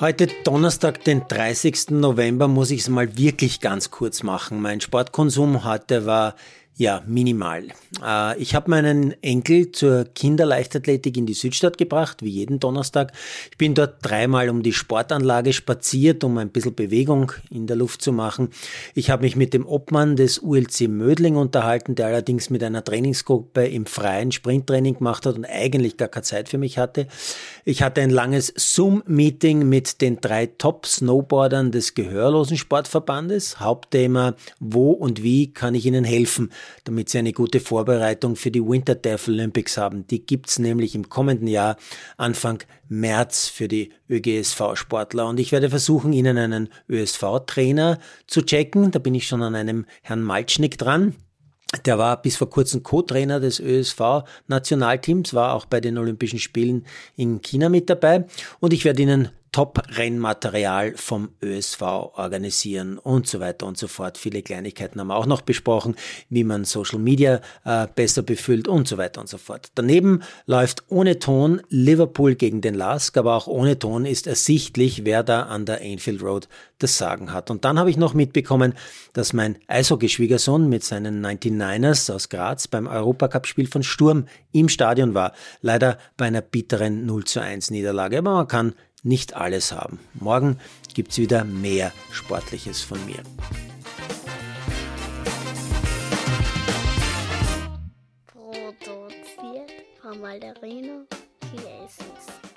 Heute Donnerstag, den 30. November, muss ich es mal wirklich ganz kurz machen. Mein Sportkonsum heute war ja, minimal. Äh, ich habe meinen Enkel zur Kinderleichtathletik in die Südstadt gebracht, wie jeden Donnerstag. Ich bin dort dreimal um die Sportanlage spaziert, um ein bisschen Bewegung in der Luft zu machen. Ich habe mich mit dem Obmann des ULC Mödling unterhalten, der allerdings mit einer Trainingsgruppe im freien Sprinttraining gemacht hat und eigentlich gar keine Zeit für mich hatte. Ich hatte ein langes Zoom-Meeting mit den drei Top-Snowboardern des Gehörlosen Sportverbandes. Hauptthema, wo und wie kann ich ihnen helfen? Damit sie eine gute Vorbereitung für die Winter Death Olympics haben. Die gibt's nämlich im kommenden Jahr Anfang März für die ÖGSV-Sportler. Und ich werde versuchen, Ihnen einen ÖSV-Trainer zu checken. Da bin ich schon an einem Herrn Malcznik dran. Der war bis vor kurzem Co-Trainer des ÖSV-Nationalteams, war auch bei den Olympischen Spielen in China mit dabei. Und ich werde Ihnen Top-Rennmaterial vom ÖSV organisieren und so weiter und so fort. Viele Kleinigkeiten haben wir auch noch besprochen, wie man Social Media äh, besser befüllt und so weiter und so fort. Daneben läuft ohne Ton Liverpool gegen den Lask, aber auch ohne Ton ist ersichtlich, wer da an der Anfield Road das Sagen hat. Und dann habe ich noch mitbekommen, dass mein Eishockeyschwiegersohn mit seinen 99ers aus Graz beim Europacup-Spiel von Sturm im Stadion war. Leider bei einer bitteren 0 zu 1 Niederlage. Aber man kann nicht alles haben. Morgen gibt es wieder mehr Sportliches von mir. Produziert von Malderino Chiesens.